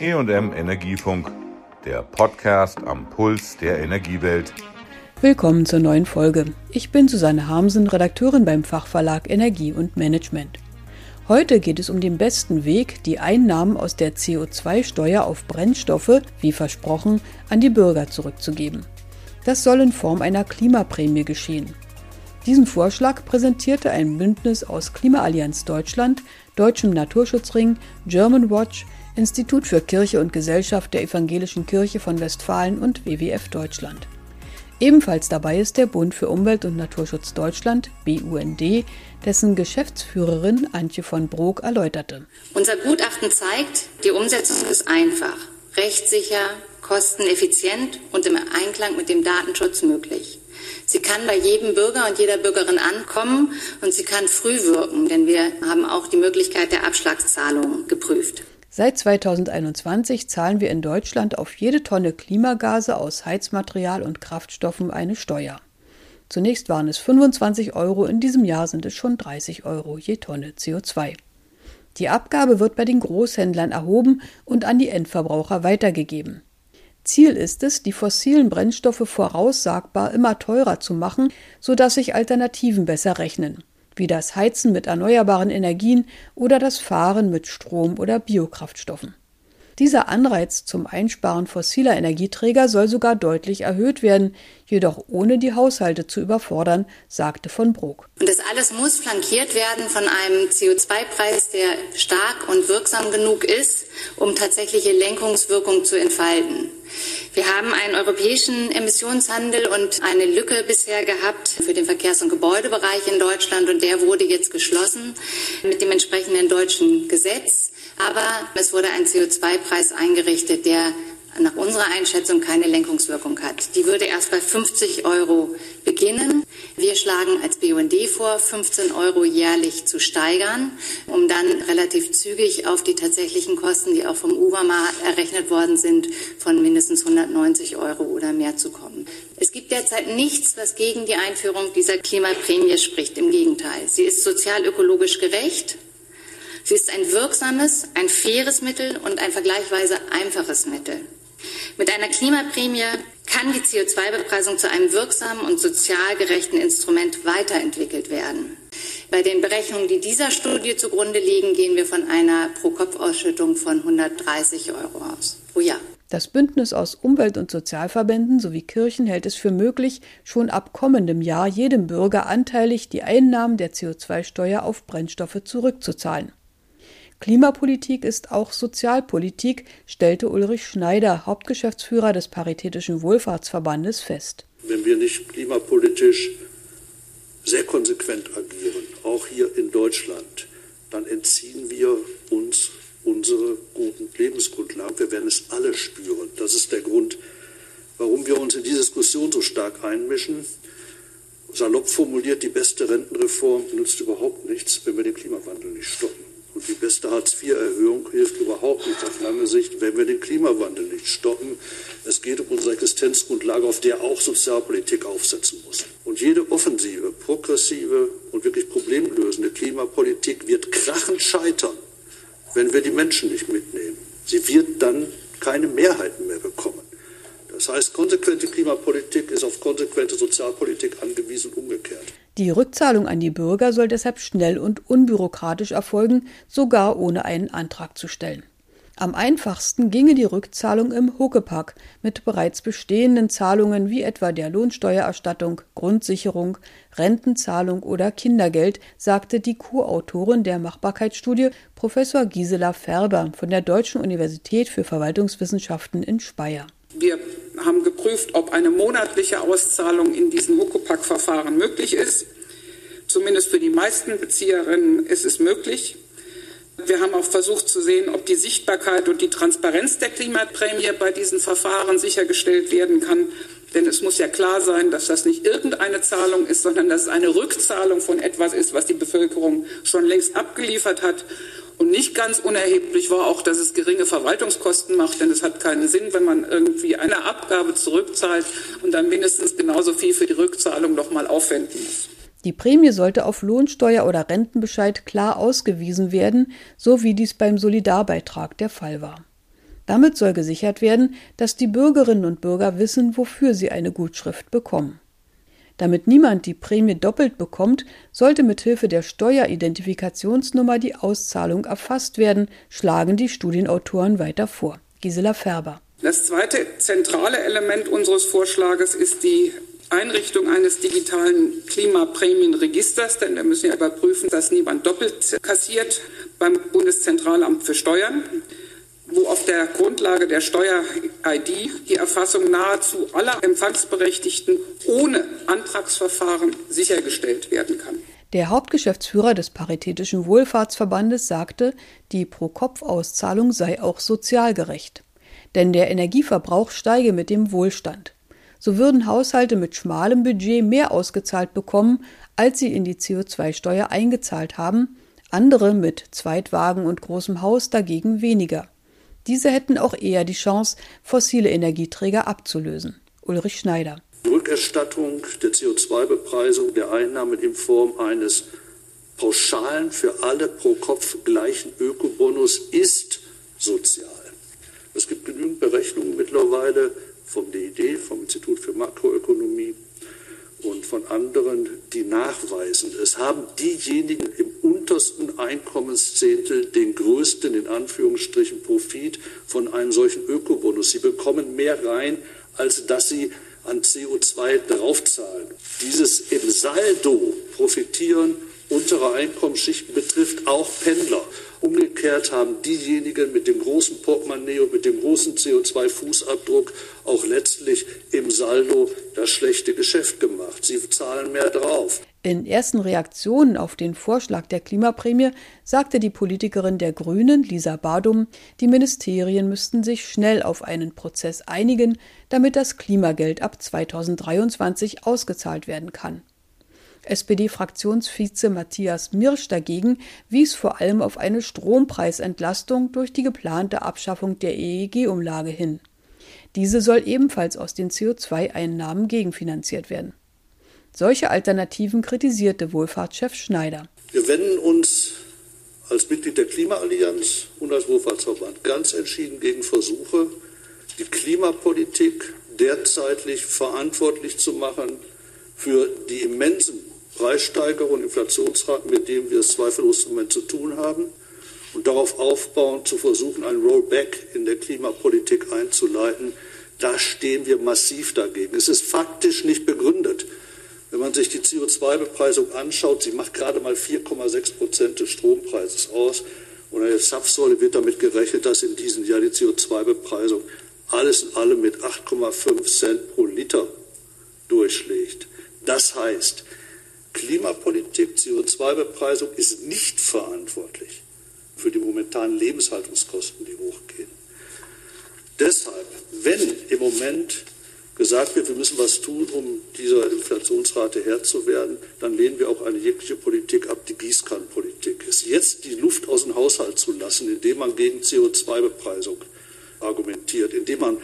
EM Energiefunk, der Podcast am Puls der Energiewelt. Willkommen zur neuen Folge. Ich bin Susanne Harmsen, Redakteurin beim Fachverlag Energie und Management. Heute geht es um den besten Weg, die Einnahmen aus der CO2-Steuer auf Brennstoffe, wie versprochen, an die Bürger zurückzugeben. Das soll in Form einer Klimaprämie geschehen. Diesen Vorschlag präsentierte ein Bündnis aus Klimaallianz Deutschland, Deutschem Naturschutzring, German Watch, Institut für Kirche und Gesellschaft der Evangelischen Kirche von Westfalen und WWF Deutschland. Ebenfalls dabei ist der Bund für Umwelt und Naturschutz Deutschland, BUND, dessen Geschäftsführerin Antje von Brok erläuterte. Unser Gutachten zeigt, die Umsetzung ist einfach, rechtssicher, kosteneffizient und im Einklang mit dem Datenschutz möglich. Sie kann bei jedem Bürger und jeder Bürgerin ankommen und sie kann früh wirken, denn wir haben auch die Möglichkeit der Abschlagszahlung geprüft. Seit 2021 zahlen wir in Deutschland auf jede Tonne Klimagase aus Heizmaterial und Kraftstoffen eine Steuer. Zunächst waren es 25 Euro, in diesem Jahr sind es schon 30 Euro je Tonne CO2. Die Abgabe wird bei den Großhändlern erhoben und an die Endverbraucher weitergegeben. Ziel ist es, die fossilen Brennstoffe voraussagbar immer teurer zu machen, sodass sich Alternativen besser rechnen wie das Heizen mit erneuerbaren Energien oder das Fahren mit Strom oder Biokraftstoffen. Dieser Anreiz zum Einsparen fossiler Energieträger soll sogar deutlich erhöht werden, jedoch ohne die Haushalte zu überfordern, sagte von Brok. Und das alles muss flankiert werden von einem CO2-Preis, der stark und wirksam genug ist, um tatsächliche Lenkungswirkung zu entfalten. Wir haben einen europäischen Emissionshandel und eine Lücke bisher gehabt für den Verkehrs- und Gebäudebereich in Deutschland und der wurde jetzt geschlossen mit dem entsprechenden deutschen Gesetz. Aber es wurde ein CO2-Preis eingerichtet, der nach unserer Einschätzung keine Lenkungswirkung hat. Die würde erst bei 50 Euro beginnen. Wir schlagen als BUND vor, 15 Euro jährlich zu steigern, um dann relativ zügig auf die tatsächlichen Kosten, die auch vom UBAMA errechnet worden sind, von mindestens 190 Euro oder mehr zu kommen. Es gibt derzeit nichts, was gegen die Einführung dieser Klimaprämie spricht. Im Gegenteil. Sie ist sozial-ökologisch gerecht. Sie ist ein wirksames, ein faires Mittel und ein vergleichsweise einfaches Mittel. Mit einer Klimaprämie kann die CO2-Bepreisung zu einem wirksamen und sozial gerechten Instrument weiterentwickelt werden. Bei den Berechnungen, die dieser Studie zugrunde liegen, gehen wir von einer Pro-Kopf-Ausschüttung von 130 Euro aus pro Jahr. Das Bündnis aus Umwelt- und Sozialverbänden sowie Kirchen hält es für möglich, schon ab kommendem Jahr jedem Bürger anteilig die Einnahmen der CO2-Steuer auf Brennstoffe zurückzuzahlen. Klimapolitik ist auch Sozialpolitik, stellte Ulrich Schneider, Hauptgeschäftsführer des Paritätischen Wohlfahrtsverbandes, fest. Wenn wir nicht klimapolitisch sehr konsequent agieren, auch hier in Deutschland, dann entziehen wir uns unsere guten Lebensgrundlagen. Wir werden es alle spüren. Das ist der Grund, warum wir uns in die Diskussion so stark einmischen. Salopp formuliert, die beste Rentenreform nützt überhaupt nichts, wenn wir den Klimawandel nicht stoppen. Beste Hartz-IV-Erhöhung hilft überhaupt nicht auf lange Sicht, wenn wir den Klimawandel nicht stoppen. Es geht um unsere Existenzgrundlage, auf der auch Sozialpolitik aufsetzen muss. Und jede offensive, progressive und wirklich problemlösende Klimapolitik wird krachend scheitern, wenn wir die Menschen nicht mitnehmen. Sie wird dann keine Mehrheiten mehr bekommen. Das heißt, konsequente Klimapolitik ist auf konsequente Sozialpolitik angewiesen, umgekehrt. Die Rückzahlung an die Bürger soll deshalb schnell und unbürokratisch erfolgen, sogar ohne einen Antrag zu stellen. Am einfachsten ginge die Rückzahlung im Huckepack mit bereits bestehenden Zahlungen wie etwa der Lohnsteuererstattung, Grundsicherung, Rentenzahlung oder Kindergeld, sagte die Co-Autorin der Machbarkeitsstudie Professor Gisela Färber von der Deutschen Universität für Verwaltungswissenschaften in Speyer. Wir haben geprüft, ob eine monatliche Auszahlung in diesen Huckepack-Verfahren möglich ist. Zumindest für die meisten Bezieherinnen ist es möglich. Wir haben auch versucht zu sehen, ob die Sichtbarkeit und die Transparenz der Klimaprämie bei diesen Verfahren sichergestellt werden kann. Denn es muss ja klar sein, dass das nicht irgendeine Zahlung ist, sondern dass es eine Rückzahlung von etwas ist, was die Bevölkerung schon längst abgeliefert hat. Und nicht ganz unerheblich war auch, dass es geringe Verwaltungskosten macht, denn es hat keinen Sinn, wenn man irgendwie eine Abgabe zurückzahlt und dann mindestens genauso viel für die Rückzahlung nochmal aufwenden muss. Die Prämie sollte auf Lohnsteuer oder Rentenbescheid klar ausgewiesen werden, so wie dies beim Solidarbeitrag der Fall war. Damit soll gesichert werden, dass die Bürgerinnen und Bürger wissen, wofür sie eine Gutschrift bekommen. Damit niemand die Prämie doppelt bekommt, sollte mithilfe der Steueridentifikationsnummer die Auszahlung erfasst werden, schlagen die Studienautoren weiter vor. Gisela Färber. Das zweite zentrale Element unseres Vorschlages ist die Einrichtung eines digitalen Klimaprämienregisters, denn wir müssen ja überprüfen, dass niemand doppelt kassiert beim Bundeszentralamt für Steuern wo auf der Grundlage der Steuer-ID die Erfassung nahezu aller Empfangsberechtigten ohne Antragsverfahren sichergestellt werden kann. Der Hauptgeschäftsführer des Paritätischen Wohlfahrtsverbandes sagte, die Pro-Kopf-Auszahlung sei auch sozial gerecht. Denn der Energieverbrauch steige mit dem Wohlstand. So würden Haushalte mit schmalem Budget mehr ausgezahlt bekommen, als sie in die CO2-Steuer eingezahlt haben, andere mit Zweitwagen und großem Haus dagegen weniger. Diese hätten auch eher die Chance, fossile Energieträger abzulösen. Ulrich Schneider. Rückerstattung der CO2-Bepreisung der Einnahmen in Form eines pauschalen für alle pro Kopf gleichen Ökobonus ist sozial. Es gibt genügend Berechnungen mittlerweile vom DID, vom Institut für Makroökonomie, und von anderen, die nachweisen, es haben diejenigen im untersten Einkommenszehntel den größten, in Anführungsstrichen, Profit von einem solchen Ökobonus. Sie bekommen mehr rein, als dass sie an CO2 draufzahlen. Dieses im Saldo profitieren unterer Einkommensschichten betrifft auch Pendler. Umgekehrt haben diejenigen mit dem großen Portemonnaie und mit dem großen CO2-Fußabdruck auch letztlich im Saldo das schlechte Geschäft gemacht. Sie zahlen mehr drauf. In ersten Reaktionen auf den Vorschlag der Klimaprämie sagte die Politikerin der Grünen, Lisa Badum, die Ministerien müssten sich schnell auf einen Prozess einigen, damit das Klimageld ab 2023 ausgezahlt werden kann. SPD-Fraktionsvize Matthias Mirsch dagegen wies vor allem auf eine Strompreisentlastung durch die geplante Abschaffung der EEG-Umlage hin. Diese soll ebenfalls aus den CO2-Einnahmen gegenfinanziert werden. Solche Alternativen kritisierte Wohlfahrtschef Schneider. Wir wenden uns als Mitglied der Klimaallianz und als Wohlfahrtsverband ganz entschieden gegen Versuche, die Klimapolitik derzeitig verantwortlich zu machen für die immensen Preissteigerungen, Inflationsraten, mit denen wir es zweifellos im Moment zu tun haben, und darauf aufbauend zu versuchen, ein Rollback in der Klimapolitik einzuleiten, da stehen wir massiv dagegen. Es ist faktisch nicht begründet. Wenn man sich die CO2-Bepreisung anschaut, sie macht gerade mal 4,6 Prozent des Strompreises aus. Und in der Zapfsäule wird damit gerechnet, dass in diesem Jahr die CO2-Bepreisung alles in allem mit 8,5 Cent pro Liter durchschlägt. Das heißt, Klimapolitik, CO2-Bepreisung ist nicht verantwortlich für die momentanen Lebenshaltungskosten, die hochgehen. Deshalb, wenn im Moment gesagt wird, wir müssen was tun, um dieser Inflationsrate Herr zu werden, dann lehnen wir auch eine jegliche Politik ab, die Gießkannenpolitik ist. Jetzt die Luft aus dem Haushalt zu lassen, indem man gegen CO2-Bepreisung argumentiert, indem man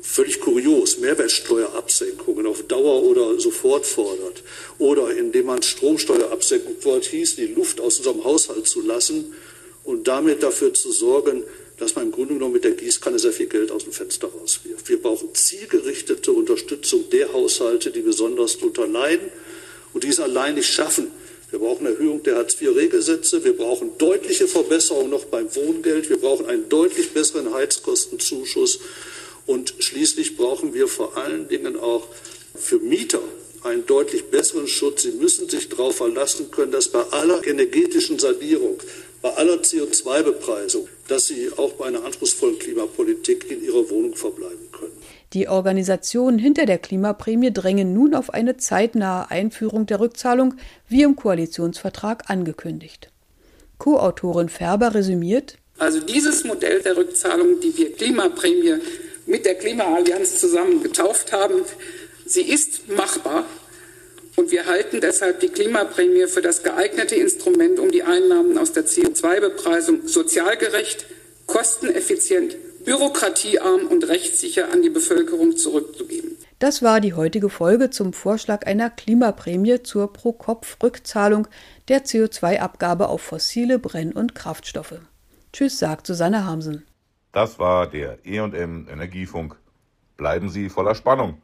völlig kurios Mehrwertsteuerabsenkungen auf Dauer oder sofort fordert oder indem man Stromsteuerabsenkung fordert, hieß, die Luft aus unserem Haushalt zu lassen und damit dafür zu sorgen, dass man im Grunde genommen mit der Gießkanne sehr viel Geld aus dem Fenster rauswirft. Wir brauchen zielgerichtete Unterstützung der Haushalte, die besonders darunter leiden und die es allein nicht schaffen. Wir brauchen Erhöhung der Hartz-IV-Regelsätze. Wir brauchen deutliche Verbesserungen noch beim Wohngeld. Wir brauchen einen deutlich besseren Heizkostenzuschuss. Und schließlich brauchen wir vor allen Dingen auch für Mieter einen deutlich besseren Schutz. Sie müssen sich darauf verlassen können, dass bei aller energetischen Sanierung, bei aller CO2-Bepreisung, dass sie auch bei einer anspruchsvollen Klimapolitik in ihrer Wohnung verbleiben können. Die Organisationen hinter der Klimaprämie drängen nun auf eine zeitnahe Einführung der Rückzahlung, wie im Koalitionsvertrag angekündigt. Co-Autorin Färber resümiert, also dieses Modell der Rückzahlung, die wir Klimaprämie mit der Klimaallianz zusammen getauft haben. Sie ist machbar und wir halten deshalb die Klimaprämie für das geeignete Instrument, um die Einnahmen aus der CO2-Bepreisung sozial gerecht, kosteneffizient, bürokratiearm und rechtssicher an die Bevölkerung zurückzugeben. Das war die heutige Folge zum Vorschlag einer Klimaprämie zur Pro-Kopf-Rückzahlung der CO2-Abgabe auf fossile Brenn- und Kraftstoffe. Tschüss, sagt Susanne Hamsen. Das war der EM Energiefunk. Bleiben Sie voller Spannung.